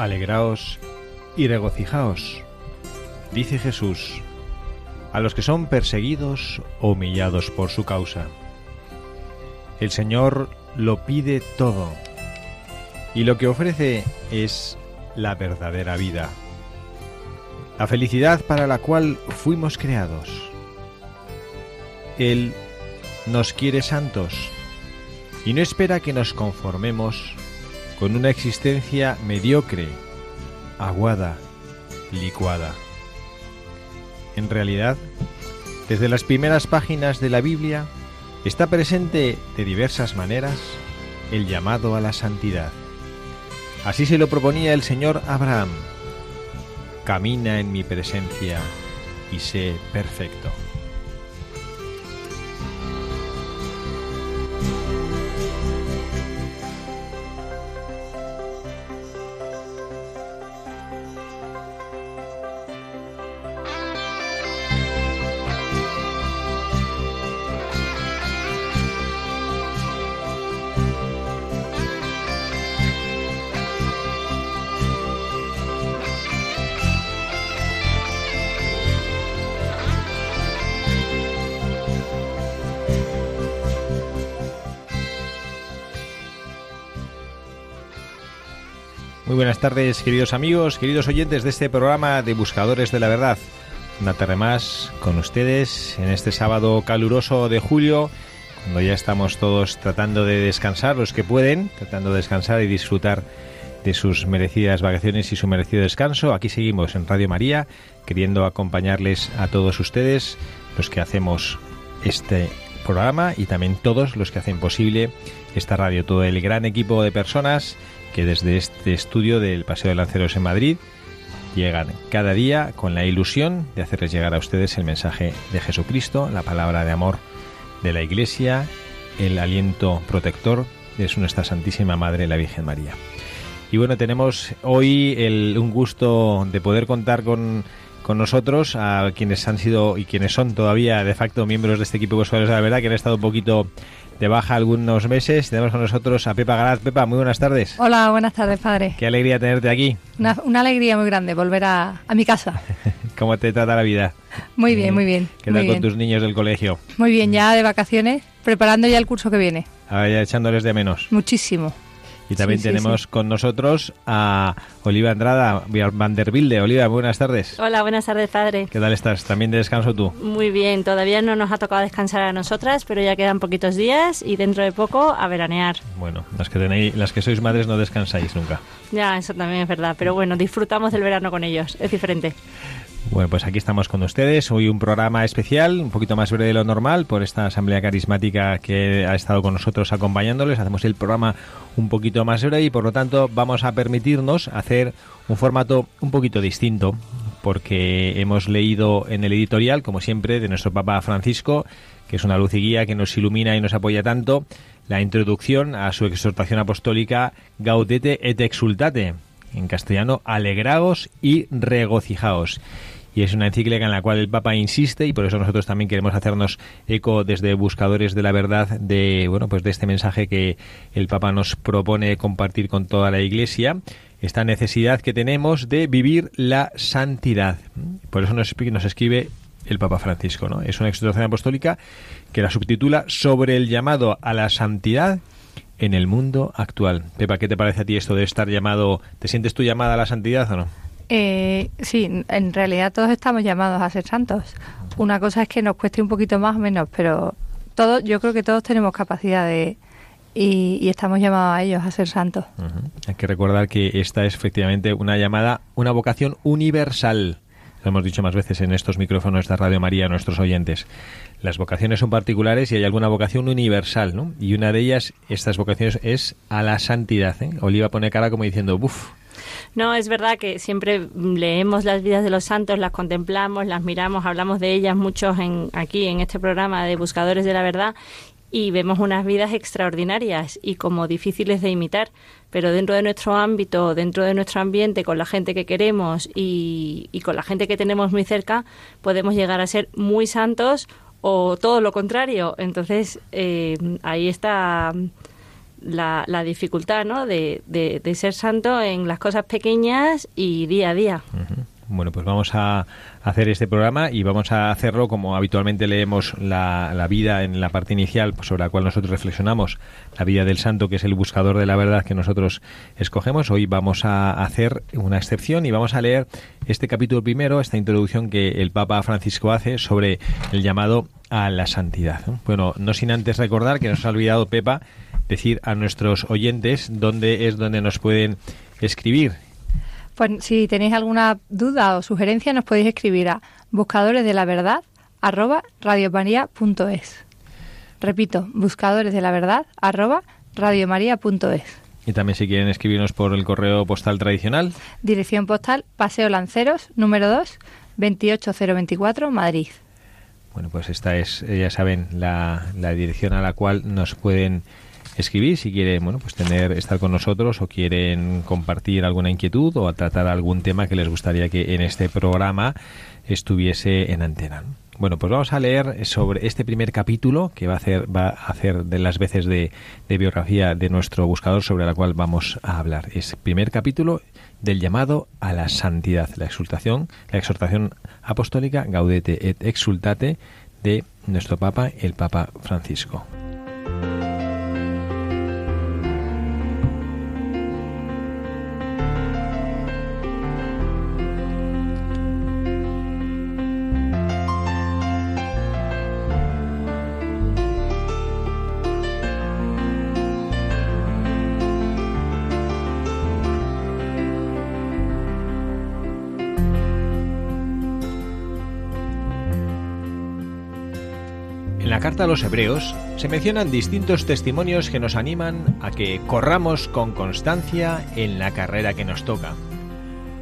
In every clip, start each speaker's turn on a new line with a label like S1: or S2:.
S1: Alegraos y regocijaos, dice Jesús, a los que son perseguidos o humillados por su causa. El Señor lo pide todo, y lo que ofrece es la verdadera vida, la felicidad para la cual fuimos creados. Él nos quiere santos y no espera que nos conformemos con una existencia mediocre, aguada, licuada. En realidad, desde las primeras páginas de la Biblia está presente de diversas maneras el llamado a la santidad. Así se lo proponía el Señor Abraham. Camina en mi presencia y sé perfecto. Tardes, queridos amigos, queridos oyentes de este programa de Buscadores de la Verdad. Una tarde más con ustedes en este sábado caluroso de julio, cuando ya estamos todos tratando de descansar, los que pueden, tratando de descansar y disfrutar de sus merecidas vacaciones y su merecido descanso. Aquí seguimos en Radio María, queriendo acompañarles a todos ustedes, los que hacemos este programa y también todos los que hacen posible esta radio, todo el gran equipo de personas que desde este estudio del Paseo de Lanceros en Madrid llegan cada día con la ilusión de hacerles llegar a ustedes el mensaje de Jesucristo, la palabra de amor de la Iglesia, el aliento protector de nuestra Santísima Madre, la Virgen María. Y bueno, tenemos hoy el, un gusto de poder contar con, con nosotros a quienes han sido y quienes son todavía de facto miembros de este equipo de usuarios de la verdad, que han estado un poquito de baja algunos meses. Tenemos con nosotros a Pepa Garaz. Pepa, muy buenas tardes.
S2: Hola, buenas tardes, padre.
S1: Qué alegría tenerte aquí.
S2: Una, una alegría muy grande volver a, a mi casa.
S1: ¿Cómo te trata la vida?
S2: Muy bien, muy bien.
S1: ¿Qué tal con
S2: bien.
S1: tus niños del colegio?
S2: Muy bien, ya de vacaciones, preparando ya el curso que viene.
S1: Ahora ya echándoles de menos.
S2: Muchísimo.
S1: Y también
S2: Sí, sí,
S1: tenemos con nosotros a Oliva Andrada Vanderbilde. Oliva, buenas tardes.
S3: Hola, buenas tardes, padre.
S1: ¿Qué tal estás? ¿También de descanso tú?
S3: Muy bien, todavía no nos ha tocado descansar a nosotras, pero ya quedan poquitos días y dentro de poco a veranear.
S1: Bueno, las que tenéis, las que sois madres no descansáis nunca.
S3: Ya, eso también es verdad, pero bueno, disfrutamos del verano con ellos, es diferente.
S1: Bueno, pues aquí estamos con ustedes. Hoy un programa especial, un poquito más breve de lo normal, por esta asamblea carismática que ha estado con nosotros acompañándoles. Hacemos el programa un poquito más breve y por lo tanto vamos a permitirnos hacer un formato un poquito distinto, porque hemos leído en el editorial, como siempre, de nuestro Papa Francisco, que es una luz y guía que nos ilumina y nos apoya tanto, la introducción a su exhortación apostólica Gaudete et exultate, en castellano, alegraos y regocijaos y es una encíclica en la cual el Papa insiste y por eso nosotros también queremos hacernos eco desde buscadores de la verdad de bueno pues de este mensaje que el Papa nos propone compartir con toda la Iglesia esta necesidad que tenemos de vivir la santidad por eso nos, nos escribe el Papa Francisco. ¿no? Es una exhortación apostólica que la subtitula Sobre el llamado a la santidad en el mundo actual. Pepa, ¿qué te parece a ti esto de estar llamado? ¿Te sientes tú llamada a la santidad o no?
S2: Eh, sí, en realidad todos estamos llamados a ser santos. Una cosa es que nos cueste un poquito más o menos, pero todos, yo creo que todos tenemos capacidad de, y, estamos llamados a ellos a ser santos.
S1: Hay que recordar que esta es efectivamente una llamada, una vocación universal. Lo hemos dicho más veces en estos micrófonos de Radio María a nuestros oyentes. Las vocaciones son particulares y hay alguna vocación universal, ¿no? Y una de ellas, estas vocaciones, es a la santidad. ¿eh? Oliva pone cara como diciendo, ¡buf!
S3: No, es verdad que siempre leemos las vidas de los santos, las contemplamos, las miramos, hablamos de ellas muchos en, aquí en este programa de Buscadores de la Verdad y vemos unas vidas extraordinarias y como difíciles de imitar, pero dentro de nuestro ámbito, dentro de nuestro ambiente, con la gente que queremos y, con la gente que tenemos muy cerca, podemos llegar a ser muy santos o todo lo contrario. Entonces, eh, ahí está la, la dificultad ¿no? De, de, ser santo en las cosas pequeñas y día a día.
S1: Bueno, pues vamos a hacer este programa y vamos a hacerlo como habitualmente leemos la, la vida en la parte inicial pues, sobre la cual nosotros reflexionamos, la vida del santo que es el buscador de la verdad que nosotros escogemos. Hoy vamos a hacer una excepción y vamos a leer este capítulo primero, esta introducción que el Papa Francisco hace sobre el llamado a la santidad. Bueno, no sin antes recordar que nos ha olvidado Pepa decir a nuestros oyentes dónde es donde nos pueden escribir
S2: pues si tenéis alguna duda o sugerencia nos podéis escribir a buscadores de la verdad arroba radiomaria.es. Repito, buscadores de la verdad arroba radiomaria.es.
S1: Y también si quieren escribirnos por el correo postal tradicional.
S2: Dirección postal Paseo Lanceros, número 2, 28024, Madrid.
S1: Bueno, pues esta es, ya saben, la, la dirección a la cual nos pueden escribir si quieren bueno pues tener estar con nosotros o quieren compartir alguna inquietud o tratar algún tema que les gustaría que en este programa estuviese en antena. Bueno, pues vamos a leer sobre este primer capítulo que va a hacer, va a hacer de las veces de, de biografía de nuestro buscador sobre la cual vamos a hablar. Es primer capítulo del llamado a la santidad, la exultación, la exhortación apostólica Gaudete et Exultate de nuestro Papa, el Papa Francisco. Carta a los Hebreos se mencionan distintos testimonios que nos animan a que corramos con constancia en la carrera que nos toca.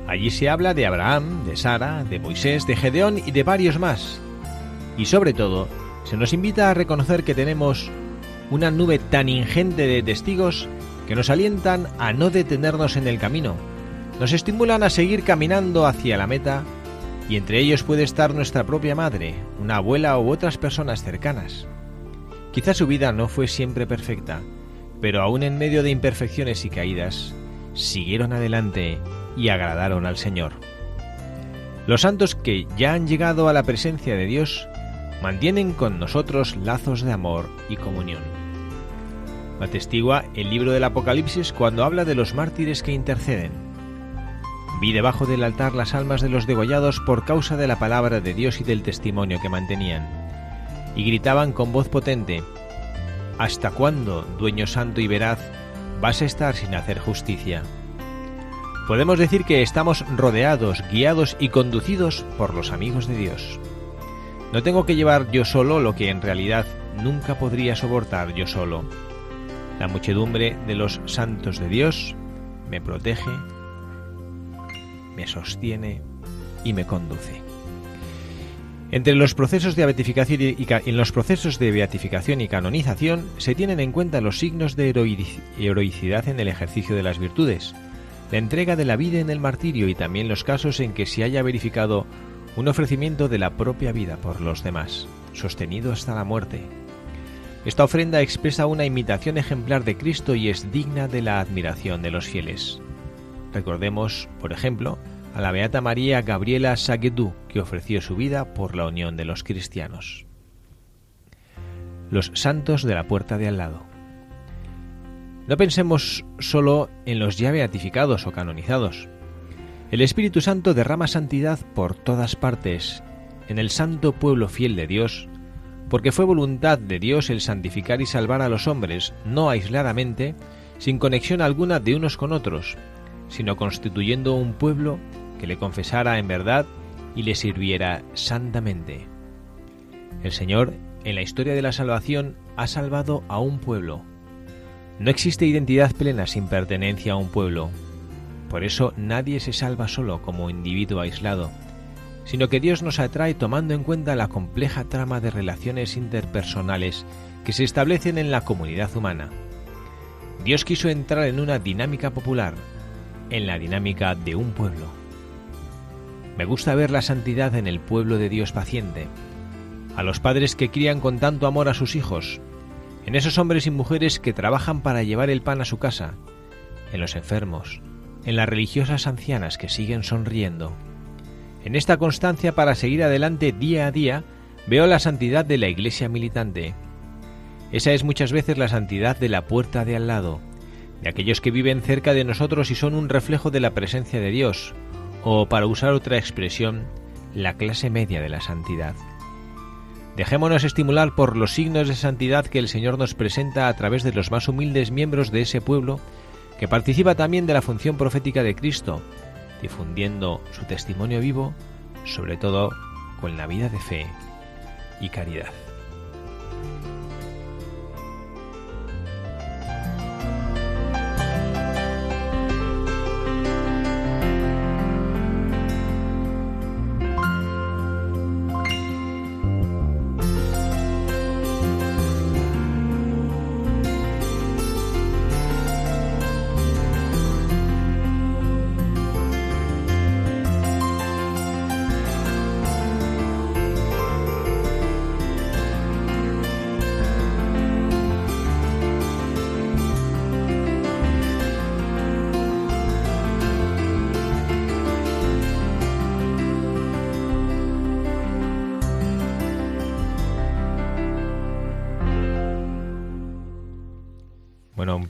S1: Allí se habla de Abraham, de Sara, de Moisés, de Gedeón y de varios más. Y sobre todo, se nos invita a reconocer que tenemos una nube tan ingente de testigos que nos alientan a no detenernos en el camino, nos estimulan a seguir caminando hacia la meta y entre ellos puede estar nuestra propia madre, una abuela u otras personas cercanas. Quizá su vida no fue siempre perfecta, pero aún en medio de imperfecciones y caídas, siguieron adelante y agradaron al Señor. Los santos que ya han llegado a la presencia de Dios mantienen con nosotros lazos de amor y comunión. Atestigua el libro del Apocalipsis cuando habla de los mártires que interceden Vi debajo del altar las almas de los degollados por causa de la palabra de Dios y del testimonio que mantenían. Y gritaban con voz potente, ¿Hasta cuándo, dueño santo y veraz, vas a estar sin hacer justicia? Podemos decir que estamos rodeados, guiados y conducidos por los amigos de Dios. No tengo que llevar yo solo lo que en realidad nunca podría soportar yo solo. La muchedumbre de los santos de Dios me protege me sostiene y me conduce. Entre los procesos de beatificación y, en los procesos de beatificación y canonización se tienen en cuenta los signos de heroicidad en el ejercicio de las virtudes, la entrega de la vida en el martirio y también los casos en que se haya verificado un ofrecimiento de la propia vida por los demás, sostenido hasta la muerte. Esta ofrenda expresa una imitación ejemplar de Cristo y es digna de la admiración de los fieles. Recordemos, por ejemplo, a la Beata María Gabriela Saguedú, que ofreció su vida por la unión de los cristianos. Los santos de la puerta de al lado. No pensemos solo en los ya beatificados o canonizados. El Espíritu Santo derrama santidad por todas partes, en el santo pueblo fiel de Dios, porque fue voluntad de Dios el santificar y salvar a los hombres, no aisladamente, sin conexión alguna de unos con otros, sino constituyendo un pueblo que le confesara en verdad y le sirviera santamente. El Señor, en la historia de la salvación, ha salvado a un pueblo. No existe identidad plena sin pertenencia a un pueblo. Por eso nadie se salva solo como individuo aislado, sino que Dios nos atrae tomando en cuenta la compleja trama de relaciones interpersonales que se establecen en la comunidad humana. Dios quiso entrar en una dinámica popular, en la dinámica de un pueblo. Me gusta ver la santidad en el pueblo de Dios paciente, a los padres que crían con tanto amor a sus hijos, en esos hombres y mujeres que trabajan para llevar el pan a su casa, en los enfermos, en las religiosas ancianas que siguen sonriendo, en esta constancia para seguir adelante día a día, veo la santidad de la iglesia militante. Esa es muchas veces la santidad de la puerta de al lado, de aquellos que viven cerca de nosotros y son un reflejo de la presencia de Dios, o para usar otra expresión, la clase media de la santidad. Dejémonos estimular por los signos de santidad que el Señor nos presenta a través de los más humildes miembros de ese pueblo, que participa también de la función profética de Cristo, difundiendo su testimonio vivo, sobre todo con la vida de fe y caridad.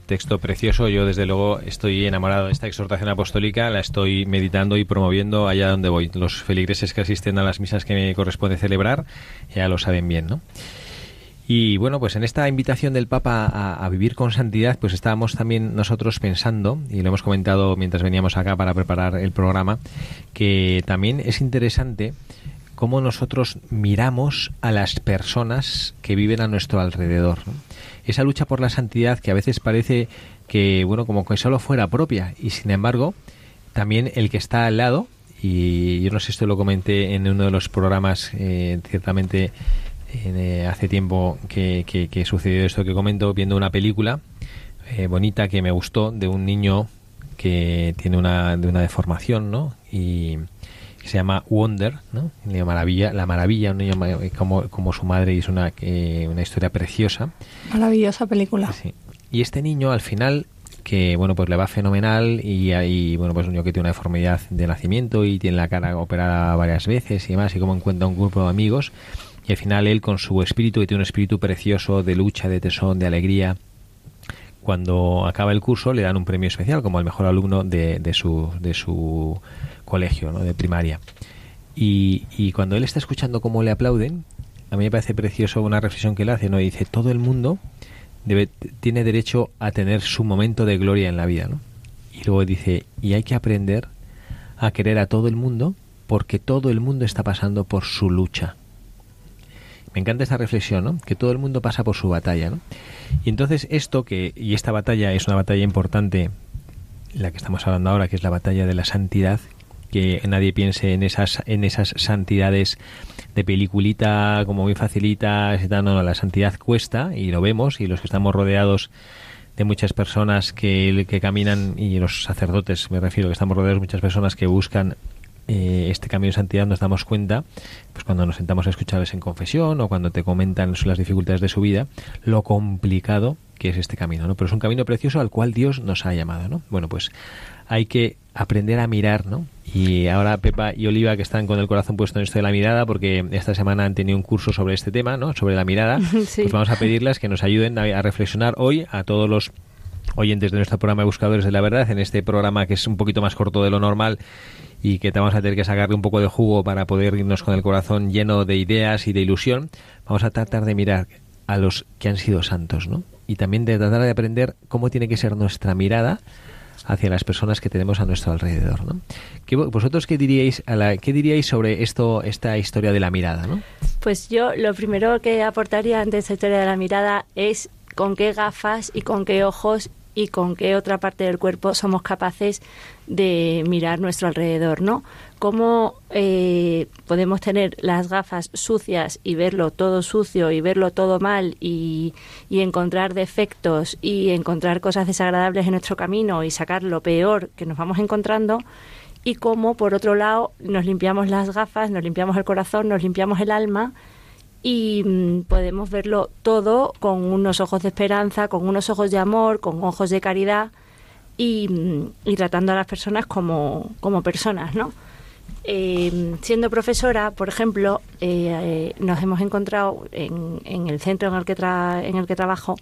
S1: Texto precioso. Yo, desde luego, estoy enamorado de esta exhortación apostólica. La estoy meditando y promoviendo allá donde voy. Los feligreses que asisten a las misas que me corresponde celebrar ya lo saben bien, ¿no? Y bueno, pues en esta invitación del Papa a, vivir con santidad, pues estábamos también nosotros pensando, y lo hemos comentado mientras veníamos acá para preparar el programa, que también es interesante cómo nosotros miramos a las personas que viven a nuestro alrededor. Esa lucha por la santidad que a veces parece que, bueno, como que solo fuera propia y sin embargo, también el que está al lado, y yo no sé, esto lo comenté en uno de los programas, eh, ciertamente eh, hace tiempo que, que, sucedió esto que comento, viendo una película eh, bonita que me gustó de un niño que tiene una, de una deformación, ¿no? Y, se llama Wonder, ¿no? La maravilla, la maravilla, un niño como, como su madre y es una, eh, una historia preciosa.
S2: Maravillosa película.
S1: Y este niño al final que bueno pues le va fenomenal y, hay bueno pues un niño que tiene una deformidad de nacimiento y tiene la cara operada varias veces y demás y como encuentra un grupo de amigos y al final él con su espíritu que tiene un espíritu precioso de lucha de tesón de alegría cuando acaba el curso le dan un premio especial como el mejor alumno de, de su de su colegio, ¿no? de primaria. Y, y, cuando él está escuchando cómo le aplauden, a mí me parece precioso una reflexión que él hace, ¿no? dice, todo el mundo debe, tiene derecho a tener su momento de gloria en la vida, ¿no? Y luego dice, y hay que aprender a querer a todo el mundo porque todo el mundo está pasando por su lucha. Me encanta esta reflexión, ¿no? Que todo el mundo pasa por su batalla, ¿no? Y entonces esto que, y esta batalla es una batalla importante, la que estamos hablando ahora, que es la batalla de la santidad, que nadie piense en esas en esas santidades de peliculita como muy facilitas no, no, la santidad cuesta y lo vemos. Y los que estamos rodeados de muchas personas que, que caminan y los sacerdotes me refiero que estamos rodeados de muchas personas que buscan eh, este camino de santidad nos damos cuenta, pues cuando nos sentamos a escucharles en confesión o cuando te comentan las dificultades de su vida, lo complicado que es este camino, ¿no? Pero es un camino precioso al cual Dios nos ha llamado, ¿no? Bueno, pues hay que aprender a mirar, ¿no? Y ahora Pepa y Oliva que están con el corazón puesto en esto de la mirada, porque esta semana han tenido un curso sobre este tema, ¿no? Sobre la mirada, pues vamos a pedirles que nos ayuden a reflexionar hoy a todos los oyentes de nuestro programa de Buscadores de la Verdad, en este programa que es un poquito más corto de lo normal y que te vamos a tener que sacarle un poco de jugo para poder irnos con el corazón lleno de ideas y de ilusión, vamos a tratar de mirar a los que han sido santos, ¿no? Y también de tratar de aprender cómo tiene que ser nuestra mirada hacia las personas que tenemos a nuestro alrededor, ¿no? ¿Vosotros qué diríais, qué diríais sobre esto, esta historia de la mirada, ¿no?
S3: Pues yo lo primero que aportaría ante esta historia de la mirada es con qué gafas y con qué ojos y con qué otra parte del cuerpo somos capaces de mirar nuestro alrededor, ¿no? Cómo eh, podemos tener las gafas sucias y verlo todo sucio y verlo todo mal y, encontrar defectos y encontrar cosas desagradables en nuestro camino y sacar lo peor que nos vamos encontrando y cómo, por otro lado, nos limpiamos las gafas, nos limpiamos el corazón, nos limpiamos el alma y mm, podemos verlo todo con unos ojos de esperanza, con unos ojos de amor, con ojos de caridad y, tratando a las personas como, como personas, ¿no? Eh, siendo profesora, por ejemplo, eh, nos hemos encontrado en, en, el centro en el que en el que trabajo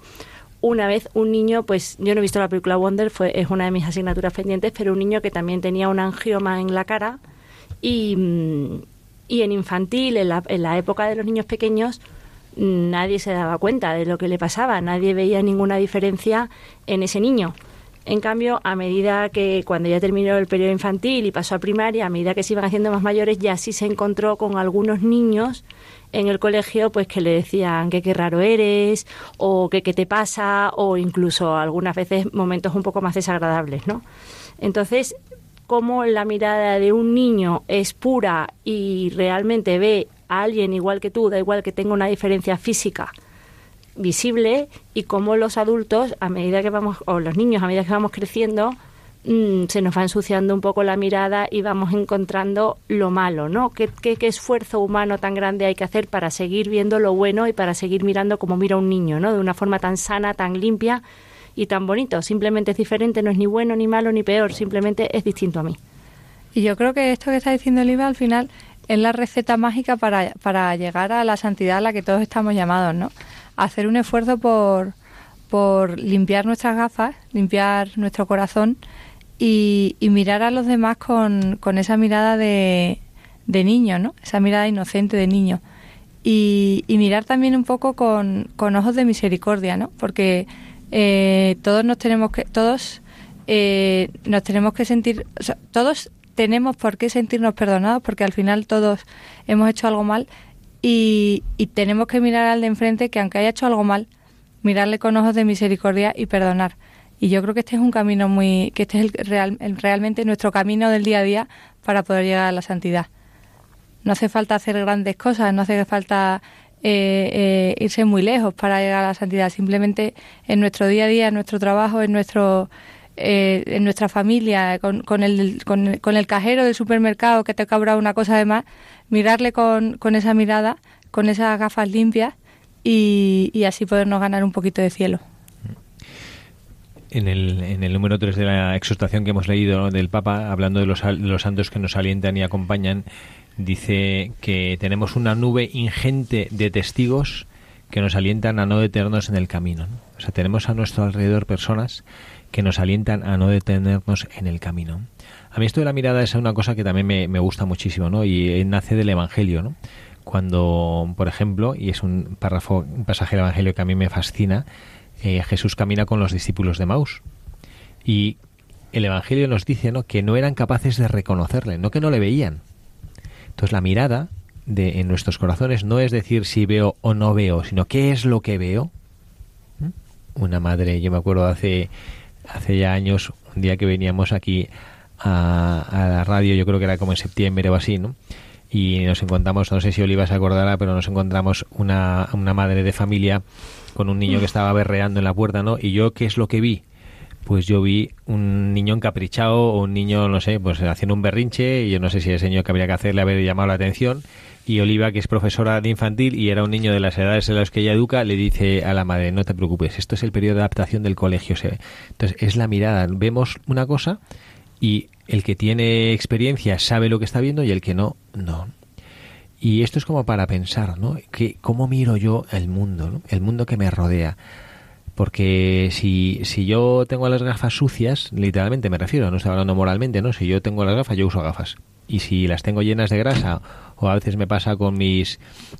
S3: una vez un niño, pues yo no he visto la película Wonder, fue es una de mis asignaturas pendientes, pero un niño que también tenía un angioma en la cara y, y en infantil, en la, en la época de los niños pequeños, nadie se daba cuenta de lo que le pasaba, nadie veía ninguna diferencia en ese niño. En cambio, a medida que cuando ya terminó el periodo infantil y pasó a primaria, a medida que se iban haciendo más mayores, ya sí se encontró con algunos niños en el colegio pues que le decían que qué raro eres o que qué te pasa o incluso algunas veces momentos un poco más desagradables, ¿no? Entonces, cómo la mirada de un niño es pura y realmente ve a alguien igual que tú, da igual que tenga una diferencia física visible, y cómo los adultos, a medida que vamos, o los niños, a medida que vamos creciendo, mm, se nos va ensuciando un poco la mirada y vamos encontrando lo malo, ¿no? ¿Qué, ¿Qué, qué, esfuerzo humano tan grande hay que hacer para seguir viendo lo bueno y para seguir mirando como mira un niño, ¿no? De una forma tan sana, tan limpia, y tan bonito. Simplemente es diferente, no es ni bueno, ni malo, ni peor, simplemente es distinto a mí.
S2: Y yo creo que esto que está diciendo Oliva al final es la receta mágica para, para llegar a la santidad a la que todos estamos llamados, ¿no? Hacer un esfuerzo por, por limpiar nuestras gafas, limpiar nuestro corazón y, y mirar a los demás con, con esa mirada de, de niño, ¿no? Esa mirada inocente de niño. Y, y mirar también un poco con, con ojos de misericordia, ¿no? Porque eh, todos nos tenemos que, todos eh, nos tenemos que sentir, todos tenemos por qué sentirnos perdonados porque al final todos hemos hecho algo mal y, tenemos que mirar al de enfrente que aunque haya hecho algo mal, mirarle con ojos de misericordia y perdonar. Y yo creo que este es un camino muy, que este es el real, realmente nuestro camino del día a día para poder llegar a la santidad. No hace falta hacer grandes cosas, no hace falta eh, eh, irse muy lejos para llegar a la santidad. Simplemente en nuestro día a día, en nuestro trabajo, en nuestro eh, en nuestra familia, con, con, el, con, el cajero del supermercado que te cobra una cosa de más, mirarle con, con esa mirada, con esas gafas limpias y, y así podernos ganar un poquito de cielo.
S1: En el, en el número 3 de la exhortación que hemos leído del Papa, hablando de los, los santos que nos alientan y acompañan, dice que tenemos una nube ingente de testigos que nos alientan a no detenernos en el camino. O sea, tenemos a nuestro alrededor personas que nos alientan a no detenernos en el camino. A mí esto de la mirada es una cosa que también me, me gusta muchísimo, ¿no? Y nace del Evangelio, ¿no? Cuando, por ejemplo, y es un párrafo, un pasaje del Evangelio que a mí me fascina, eh, Jesús camina con los discípulos de Maus. Y el Evangelio nos dice, ¿no? Que no eran capaces de reconocerle, no que no le veían, entonces la mirada de, en nuestros corazones no es decir si veo o no veo, sino qué es lo que veo. ¿Mm? Una madre, yo me acuerdo hace, hace ya años, un día que veníamos aquí a, la radio, yo creo que era como en septiembre o así, ¿no? Y nos encontramos, no sé si Oliva se acordará, pero nos encontramos una, una madre de familia con un niño que estaba berreando en la puerta, ¿no? Y yo, ¿qué es lo que vi? Pues yo vi un niño encaprichado o un niño, no sé, pues haciendo un berrinche y yo no sé si el señor que habría que hacerle haber llamado la atención y Oliva, que es profesora de infantil y era un niño de las edades en las que ella educa, le dice a la madre, no te preocupes, esto es el periodo de adaptación del colegio. Entonces, es la mirada. Vemos una cosa y el que tiene experiencia sabe lo que está viendo y el que no, no. Y esto es como para pensar, ¿no? Que, ¿Cómo miro yo el mundo, ¿no? el mundo que me rodea? Porque si, si yo tengo las gafas sucias, literalmente me refiero, no estoy hablando moralmente, ¿no? Si yo tengo las gafas, yo uso gafas. Y si las tengo llenas de grasa o a veces me pasa con mis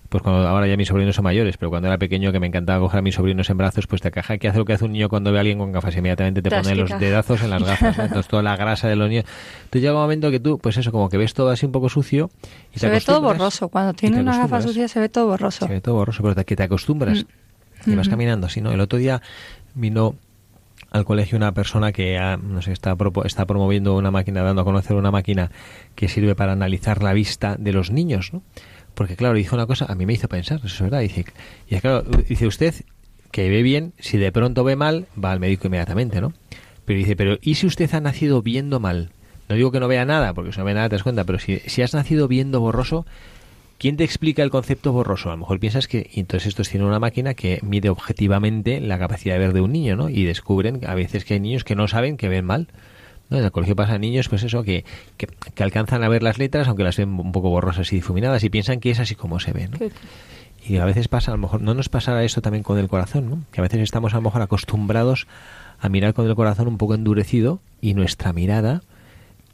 S1: pues cuando ahora ya mis sobrinos son mayores pero cuando era pequeño que me encantaba coger a mis sobrinos en brazos pues te caja que hace lo que hace un niño cuando ve a alguien con gafas inmediatamente te pone los dedazos en las gafas entonces toda la grasa de los niños. Entonces llega un momento que tú pues eso como que ves todo así un poco sucio
S2: y se ve todo borroso. Cuando tiene una gafa sucia se ve todo borroso.
S1: Se ve todo borroso pero que te acostumbras. Mm. Y vas caminando así no el otro día vino al colegio una persona que no sé, está, está promoviendo una máquina, dando a conocer una máquina que sirve para analizar la vista de los niños, ¿no? Porque claro, dijo una cosa, a mí me hizo pensar, eso es verdad, dice, y claro, dice usted que ve bien, si de pronto ve mal, va al médico inmediatamente, ¿no? Pero dice, pero ¿y si usted ha nacido viendo mal? No digo que no vea nada, porque si no ve nada te das cuenta, pero si, si has nacido viendo borroso, ¿Quién te explica el concepto borroso? A lo mejor piensas que entonces estos tienen una máquina que mide objetivamente la capacidad de ver de un niño, ¿no? Y descubren a veces que hay niños que no saben que ven mal. ¿no? En el colegio pasa niños, pues eso, que, que, alcanzan a ver las letras, aunque las ven un poco borrosas y difuminadas, y piensan que es así como se ve, ¿no? Y a veces pasa, a lo mejor, no nos pasará eso también con el corazón, ¿no? Que a veces estamos a lo mejor acostumbrados a mirar con el corazón un poco endurecido y nuestra mirada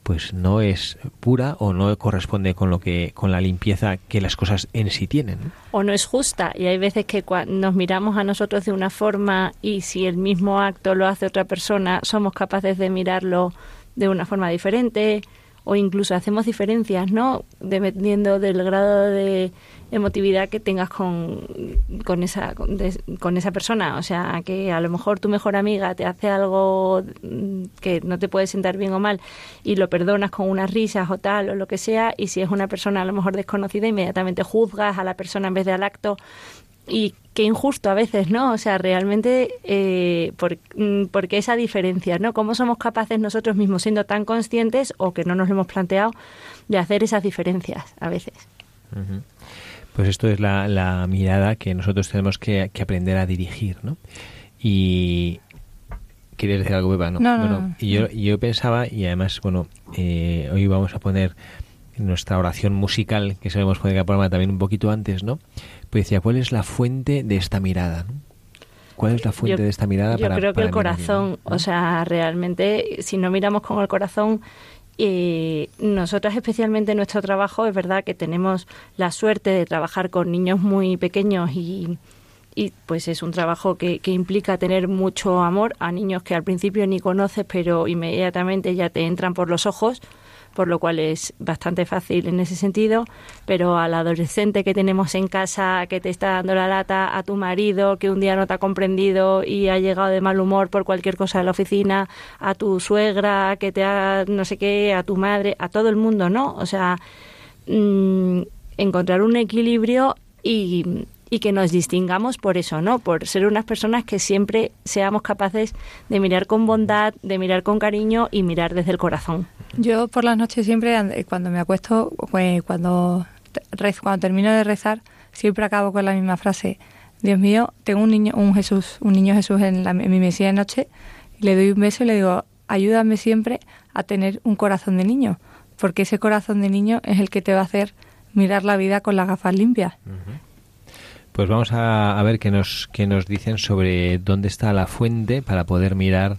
S1: pues no es pura o no corresponde con lo que con la limpieza que las cosas en sí tienen
S3: o no es justa. Y hay veces que cuando nos miramos a nosotros de una forma y si el mismo acto lo hace otra persona somos capaces de mirarlo de una forma diferente o incluso hacemos diferencias no dependiendo del grado de emotividad que tengas con, con esa, con, esa persona. O sea, que a lo mejor tu mejor amiga te hace algo que no te puede sentar bien o mal y lo perdonas con unas risas o tal o lo que sea, y si es una persona a lo mejor desconocida, inmediatamente juzgas a la persona en vez de al acto. Y qué injusto a veces, ¿no? O sea, realmente, eh, por, mm, porque esa diferencia, ¿no? ¿Cómo somos capaces nosotros mismos, siendo tan conscientes o que no nos lo hemos planteado, de hacer esas diferencias a veces?
S1: Pues esto es la, mirada que nosotros tenemos que, aprender a dirigir, ¿no? Y ¿Quieres decir algo, Pepa?
S2: No, bueno,
S1: y yo, yo pensaba, y además, bueno, eh, hoy vamos a poner nuestra oración musical, que sabemos poner el programa también un poquito antes, ¿no? Pues decía, ¿cuál es la fuente de esta mirada? ¿Cuál es la fuente de esta mirada?
S3: Yo creo que el corazón, o sea, realmente, si no miramos con el corazón, y nosotras, especialmente en nuestro trabajo, es verdad que tenemos la suerte de trabajar con niños muy pequeños y, y pues es un trabajo que, que, implica tener mucho amor a niños que al principio ni conoces, pero inmediatamente ya te entran por los ojos por lo cual es bastante fácil en ese sentido, pero al adolescente que tenemos en casa, que te está dando la lata, a tu marido que un día no te ha comprendido y ha llegado de mal humor por cualquier cosa de la oficina, a tu suegra que te ha no sé qué, a tu madre, a todo el mundo, ¿no? O sea, mm, encontrar un equilibrio y, y que nos distingamos por eso, ¿no? Por ser unas personas que siempre seamos capaces de mirar con bondad, de mirar con cariño y mirar desde el corazón.
S2: Yo por las noches siempre, cuando me acuesto, pues, cuando, cuando termino de rezar, siempre acabo con la misma frase. Dios mío, tengo un niño, un Jesús, un niño Jesús en, la, mi mesilla de noche, y le doy un beso y le digo, ayúdame siempre a tener un corazón de niño, porque ese corazón de niño es el que te va a hacer mirar la vida con las gafas limpias.
S1: Pues vamos a, ver qué nos, qué nos dicen sobre dónde está la fuente para poder mirar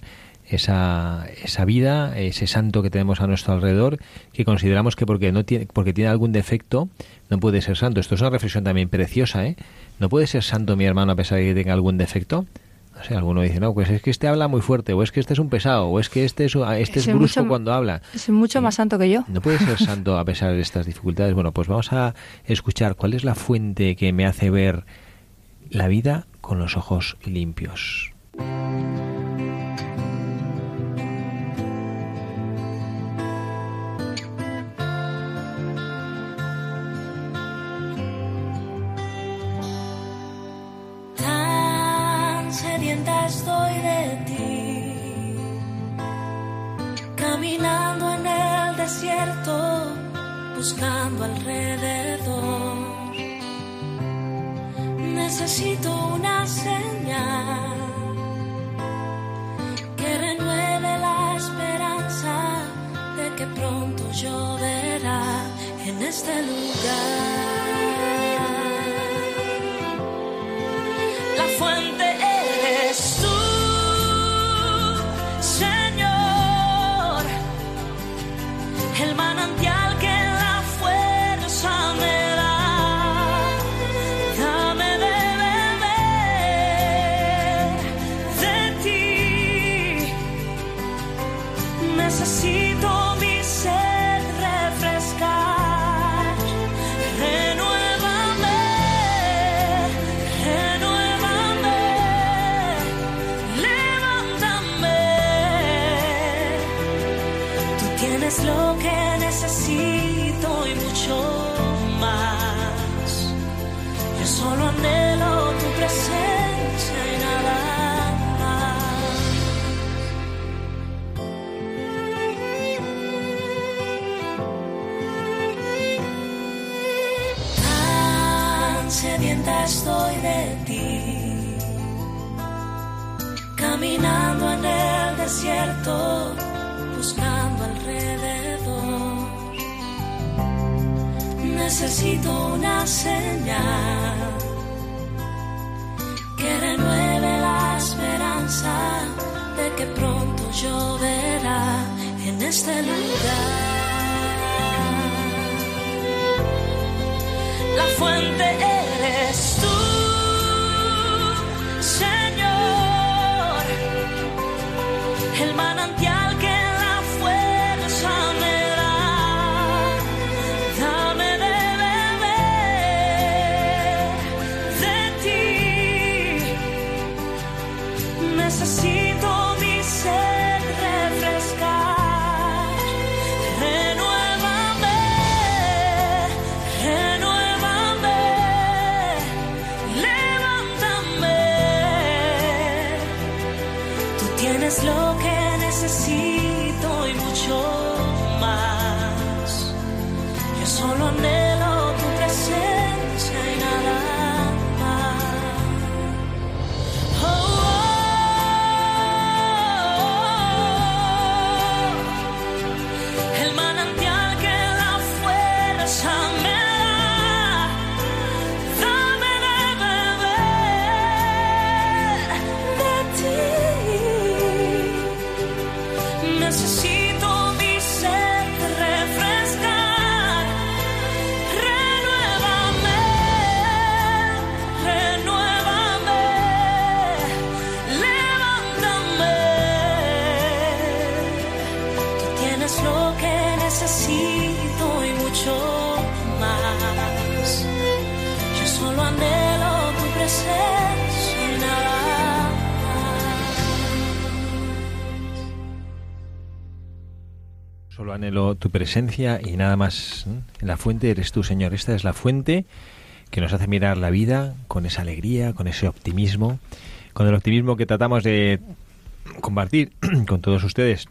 S1: esa, esa vida, ese santo que tenemos a nuestro alrededor, que consideramos que porque no tiene, porque tiene algún defecto, no puede ser santo. Esto es una reflexión también preciosa, ¿eh? No puede ser santo mi hermano a pesar de que tenga algún defecto. No sé, alguno dice, no, pues es que este habla muy fuerte, o es que este es un pesado, o es que este es, este es, brusco cuando habla.
S2: Es mucho más santo que yo.
S1: No puede ser santo a pesar de estas dificultades. Bueno, pues vamos a escuchar cuál es la fuente que me hace ver la vida con los ojos limpios.
S4: estoy de ti. Caminando en el desierto, buscando alrededor. Necesito una señal que renueve la esperanza de que pronto lloverá en este lugar. Caminando en el desierto, buscando alrededor. Necesito una señal que renueve la esperanza de que pronto lloverá en este lugar. La fuente eres tú, presencia y nada más. La
S1: fuente eres tú, Señor. Esta es la fuente que nos hace mirar la vida con esa alegría, con ese optimismo, con el optimismo que tratamos de compartir con todos ustedes,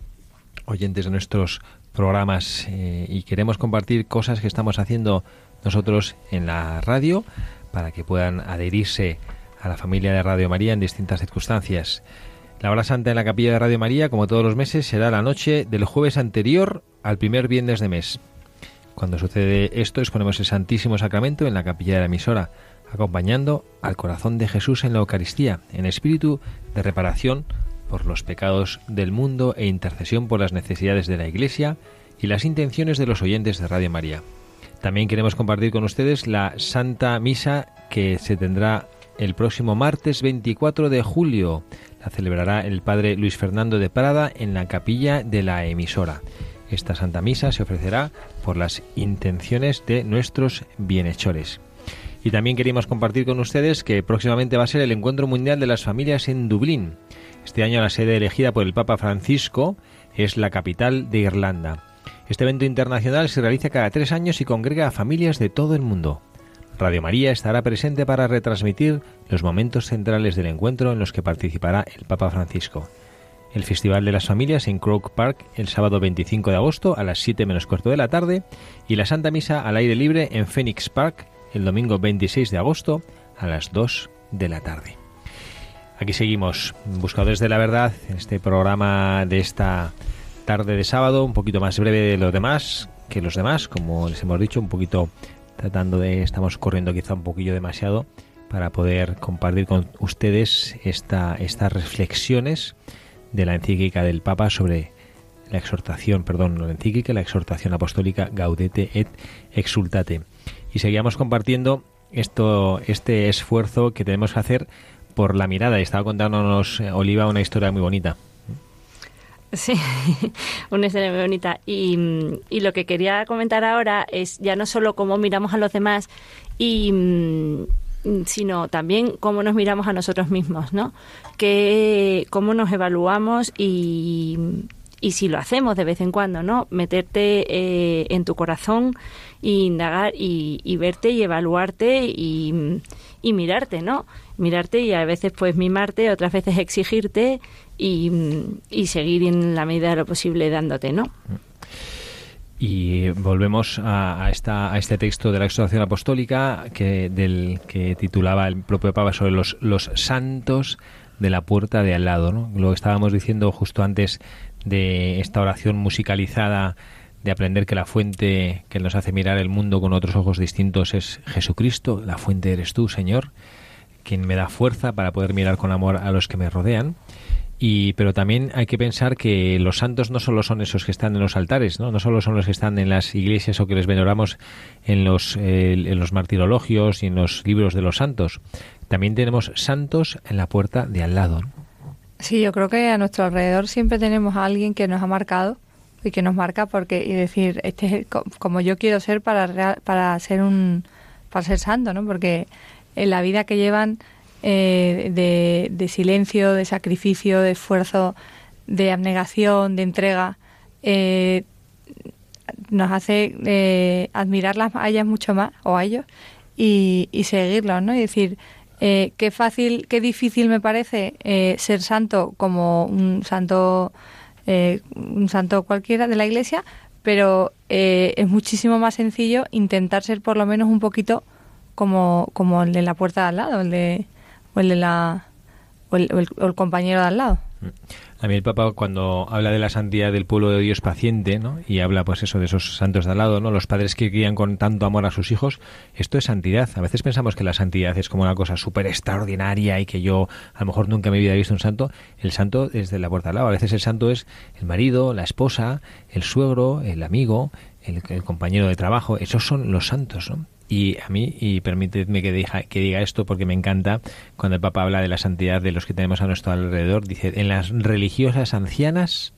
S1: oyentes de nuestros programas, eh, y queremos compartir cosas que estamos haciendo nosotros en la radio para que puedan adherirse a la familia de Radio María en distintas circunstancias. La hora santa en la capilla de Radio María, como todos los meses, será la noche del jueves anterior al primer viernes de mes. Cuando sucede esto, exponemos el Santísimo Sacramento en la capilla de la emisora, acompañando al corazón de Jesús en la Eucaristía, en espíritu de reparación por los pecados del mundo e intercesión por las necesidades de la Iglesia y las intenciones de los oyentes de Radio María. También queremos compartir con ustedes la Santa Misa que se tendrá el próximo martes 24 de julio. La celebrará el Padre Luis Fernando de Prada en la capilla de la emisora. Esta Santa Misa se ofrecerá por las intenciones de nuestros bienhechores. Y también queríamos compartir con ustedes que próximamente va a ser el Encuentro Mundial de las Familias en Dublín. Este año la sede elegida por el Papa Francisco es la capital de Irlanda. Este evento internacional se realiza cada tres años y congrega a familias de todo el mundo. Radio María estará presente para retransmitir los momentos centrales del encuentro en los que participará el Papa Francisco. El Festival de las Familias en Croke Park el sábado 25 de agosto a las 7 menos cuarto de la tarde y la Santa Misa al aire libre en Phoenix Park el domingo 26 de agosto a las 2 de la tarde. Aquí seguimos, Buscadores de la Verdad, en este programa de esta tarde de sábado, un poquito más breve de los demás que los demás, como les hemos dicho, un poquito tratando de, estamos corriendo quizá un poquillo demasiado para poder compartir con ustedes esta, estas reflexiones de la encíclica del Papa sobre la exhortación, perdón, la encíclica, la exhortación apostólica Gaudete et Exultate. Y seguíamos compartiendo esto, este esfuerzo que tenemos que hacer por la mirada. Y estaba contándonos eh, Oliva una historia muy bonita.
S3: Sí, una historia muy bonita. Y, y, lo que quería comentar ahora es ya no solo cómo miramos a los demás y sino también cómo nos miramos a nosotros mismos, ¿no? Que, cómo nos evaluamos y, y si lo hacemos de vez en cuando, ¿no? Meterte eh, en tu corazón e indagar y, y verte y evaluarte y, y, mirarte, ¿no? Mirarte y a veces pues mimarte, otras veces exigirte y, y seguir en la medida de lo posible dándote, ¿no?
S1: Y volvemos a, esta, a este texto de la exhortación apostólica que, del, que titulaba el propio Papa sobre los, los santos de la puerta de al lado. ¿no? Lo que estábamos diciendo justo antes de esta oración musicalizada de aprender que la fuente que nos hace mirar el mundo con otros ojos distintos es Jesucristo, la fuente eres tú, Señor, quien me da fuerza para poder mirar con amor a los que me rodean. Y, pero también hay que pensar que los santos no solo son esos que están en los altares, no, no solo son los que están en las iglesias o que les veneramos en los, eh, en los martirologios y en los libros de los santos. También tenemos santos en la puerta de al lado.
S2: Sí, yo creo que a nuestro alrededor siempre tenemos a alguien que nos ha marcado y que nos marca porque y decir este es como yo quiero ser para para ser un para ser santo, ¿no? Porque en la vida que llevan eh, de, silencio, de sacrificio, de esfuerzo, de abnegación, de entrega, eh, nos hace eh, admirarlas a ellas mucho más, o a ellos, y, y seguirlos, ¿no? Y decir, eh, qué fácil, qué difícil me parece eh, ser santo como un santo, eh, un santo cualquiera de la iglesia, pero es muchísimo más sencillo intentar ser por lo menos un poquito como, como el de la puerta de al lado, el de o el de la o el, o el, o el compañero de al lado.
S1: A mí el Papa cuando habla de la santidad del pueblo de Dios paciente, ¿no? Y habla pues eso de esos santos de al lado, ¿no? Los padres que crían con tanto amor a sus hijos, esto es santidad. A veces pensamos que la santidad es como una cosa súper extraordinaria y que yo a lo mejor nunca me había visto un santo. El santo es de la puerta al lado. A veces el santo es el marido, la esposa, el suegro, el amigo, el, el compañero de trabajo. Esos son los santos, ¿no? Y a mí, y permíteme que diga, que diga esto porque me encanta, cuando el Papa habla de la santidad de los que tenemos a nuestro alrededor, dice, en las religiosas ancianas,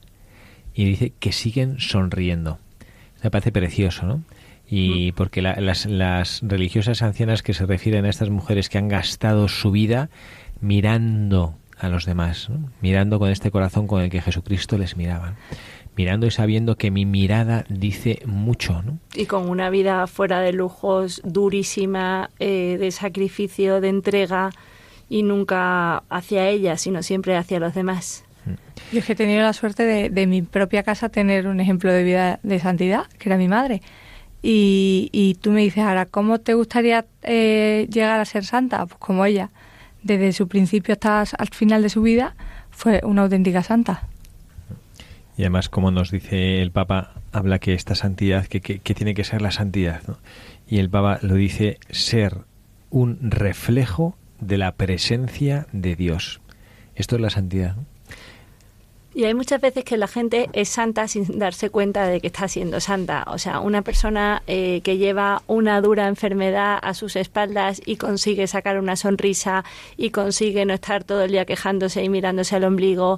S1: y dice que siguen sonriendo. Me parece precioso, ¿no? Y porque la, las, las religiosas ancianas que se refieren a estas mujeres que han gastado su vida mirando a los demás, ¿no? mirando con este corazón con el que Jesucristo les miraba mirando y sabiendo que mi mirada dice mucho. ¿no?
S3: Y con una vida fuera de lujos, durísima, eh, de sacrificio, de entrega, y nunca hacia ella, sino siempre hacia los demás.
S2: Yo es que he tenido la suerte de, de mi propia casa tener un ejemplo de vida de santidad, que era mi madre. Y, y tú me dices, ahora, ¿cómo te gustaría eh, llegar a ser santa? Pues como ella. Desde su principio hasta al final de su vida fue una auténtica santa.
S1: Y además, como nos dice el Papa, habla que esta santidad, que, que, tiene que ser la santidad. ¿no? Y el Papa lo dice ser un reflejo de la presencia de Dios. Esto es la santidad.
S3: Y hay muchas veces que la gente es santa sin darse cuenta de que está siendo santa. O sea, una persona eh, que lleva una dura enfermedad a sus espaldas y consigue sacar una sonrisa y consigue no estar todo el día quejándose y mirándose al ombligo.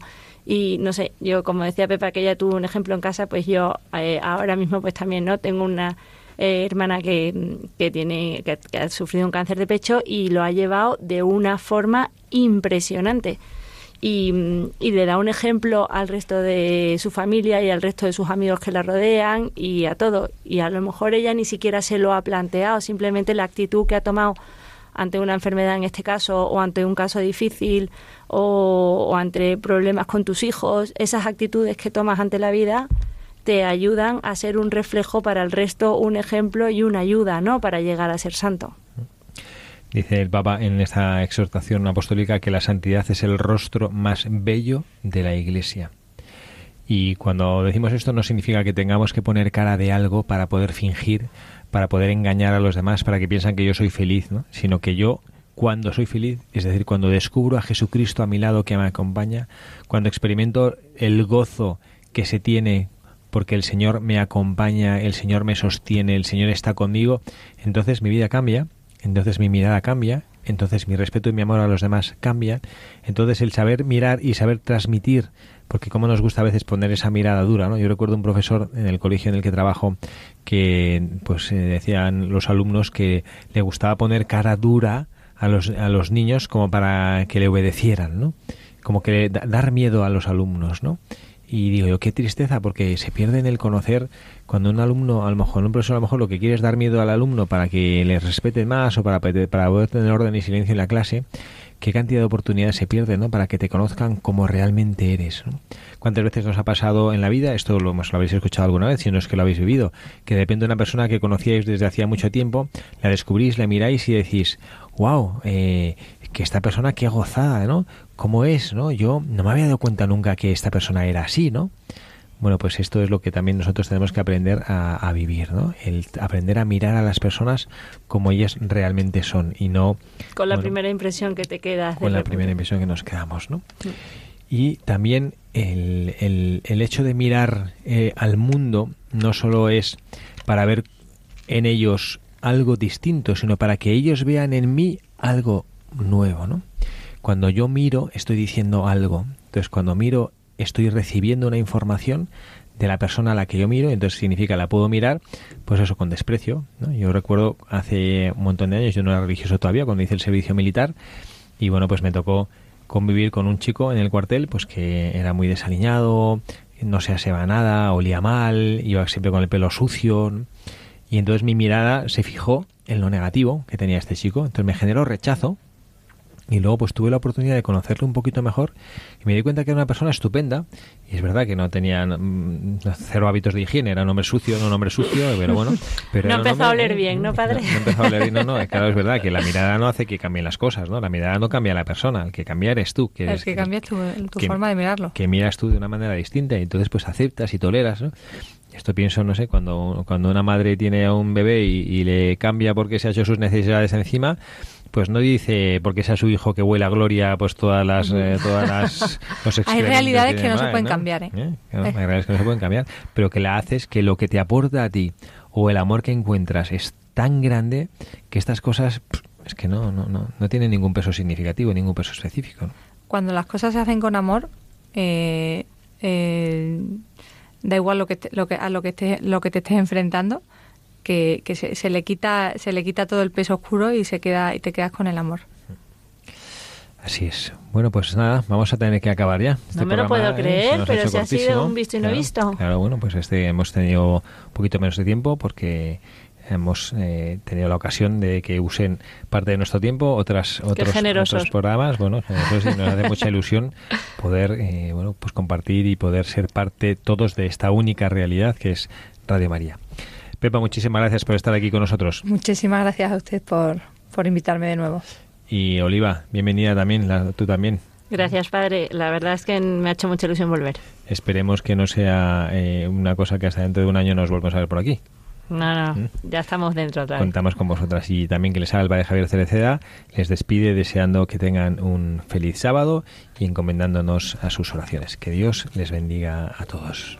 S3: Y no sé, yo como decía Pepa que ella tuvo un ejemplo en casa, pues yo eh, ahora mismo pues también no tengo una eh, hermana que, que tiene que, que ha sufrido un cáncer de pecho y lo ha llevado de una forma impresionante y, y, le da un ejemplo al resto de su familia y al resto de sus amigos que la rodean y a todo. Y a lo mejor ella ni siquiera se lo ha planteado, simplemente la actitud que ha tomado ante una enfermedad en este caso, o ante un caso difícil, o, ante problemas con tus hijos, esas actitudes que tomas ante la vida te ayudan a ser un reflejo para el resto, un ejemplo y una ayuda, ¿no? Para llegar a ser santo.
S1: Dice el Papa en esta exhortación apostólica que la santidad es el rostro más bello de la Iglesia. Y cuando decimos esto no significa que tengamos que poner cara de algo para poder fingir, para poder engañar a los demás, para que piensan que yo soy feliz, ¿no? sino que yo cuando soy feliz, es decir, cuando descubro a Jesucristo a mi lado que me acompaña, cuando experimento el gozo que se tiene porque el Señor me acompaña, el Señor me sostiene, el Señor está conmigo, entonces mi vida cambia, entonces mi mirada cambia, entonces mi respeto y mi amor a los demás cambia, entonces el saber mirar y saber transmitir, porque como nos gusta a veces poner esa mirada dura, ¿no? Yo recuerdo un profesor en el colegio en el que trabajo que pues eh, decían los alumnos que le gustaba poner cara dura a los, a los niños como para que le obedecieran, ¿no? Como que da- dar miedo a los alumnos, ¿no? Y digo yo, qué tristeza, porque se pierde en el conocer cuando un alumno, a lo mejor, un profesor a lo mejor lo que quiere es dar miedo al alumno para que le respete más o para, para poder tener orden y silencio en la clase, qué cantidad de oportunidades se pierden, ¿no? Para que te conozcan como realmente eres, ¿no? ¿Cuántas veces nos ha pasado en la vida? Esto lo, lo habéis escuchado alguna vez, si no es que lo habéis vivido, que de repente una persona que conocíais desde hacía mucho tiempo, la descubrís, la miráis y decís, wow, eh, que esta persona qué gozada, ¿no? ¿Cómo es, no? Yo no me había dado cuenta nunca que esta persona era así, ¿no? Bueno, pues esto es lo que también nosotros tenemos que aprender a, a vivir, ¿no? El aprender a mirar a las personas como ellas realmente son y no
S3: Con la
S1: bueno,
S3: primera impresión que te quedas. de
S1: con la
S3: repente.
S1: primera impresión que nos quedamos, ¿no? Y también el, el- el hecho de mirar eh, al mundo no solo es para ver en ellos algo distinto, sino para que ellos vean en mí algo nuevo, ¿no? Cuando yo miro, estoy diciendo algo. Entonces, cuando miro, estoy recibiendo una información de la persona a la que yo miro, entonces significa la puedo mirar, pues eso, con desprecio. ¿no? Yo recuerdo hace un montón de años, yo no era religioso todavía, cuando hice el servicio militar, y bueno, pues me tocó convivir con un chico en el cuartel, pues que era muy desaliñado, no se aseaba nada, olía mal, iba siempre con el pelo sucio. Y entonces mi mirada se fijó en lo negativo que tenía este chico, entonces me generó rechazo, y luego pues tuve la oportunidad de conocerle un poquito mejor y me di cuenta que era una persona estupenda y es verdad que no tenía mm, cero hábitos de higiene, era un hombre sucio, no un hombre sucio, pero bueno. Pero
S3: No empezó a
S1: hombre-
S3: oler bien, ¿no, padre?
S1: No, no empezó a oler bien, no, no, claro, es verdad que la mirada no hace que cambien las cosas, ¿no? La mirada no cambia a la persona, el que cambia eres tú. Que
S2: El
S1: eres-
S2: que cambias tu, tu
S1: que-
S2: forma de mirarlo.
S1: que miras tú de una manera distinta y entonces pues aceptas y toleras, ¿no? Esto pienso, no sé, cuando, cuando una madre tiene a un bebé y, y le cambia porque se ha hecho sus necesidades encima, pues no dice porque sea su hijo que huele a gloria pues todas las eh, todas las los excrementos
S2: realidades que no se pueden cambiar, ¿eh?
S1: Claro, Hay realidades que no se pueden cambiar, pero que la haces que lo que te aporta a ti o el amor que encuentras es tan grande que estas cosas es que no no no no tienen ningún peso significativo, ningún peso específico. ¿no?
S2: Cuando las cosas se hacen con amor, eh, eh, da igual lo que te- lo que a lo que estés lo que te estés enfrentando, que, que se, se le quita se le quita todo el peso oscuro y se queda y te quedas con el amor.
S1: Así es. Bueno, pues nada, vamos a tener que acabar ya. Este
S3: No me lo puedo creer,
S1: se nos
S3: pero si ha sido un visto y no
S1: Claro,
S3: visto.
S1: Claro, bueno, pues este hemos tenido un poquito menos de tiempo porque hemos eh, tenido la ocasión de que usen parte de nuestro tiempo otras otros, otros programas bueno nos hace mucha ilusión poder eh, bueno pues compartir y poder ser parte todos de esta única realidad que es Radio María Pepa muchísimas gracias por estar aquí con nosotros
S2: Muchísimas gracias a usted por, por invitarme de nuevo.
S1: y Oliva bienvenida también la- tú también
S3: Gracias, padre. La verdad es que me ha hecho mucha ilusión volver.
S1: Esperemos que no sea eh, una cosa que hasta dentro de un año nos volvamos a ver por aquí.
S3: No, no,
S1: ¿Mm?
S3: ya estamos dentro otra vez.
S1: Contamos con vosotras y también que les el Padre Javier Cereceda. Les despide deseando que tengan un feliz sábado y encomendándonos a sus oraciones. Que Dios les bendiga a todos.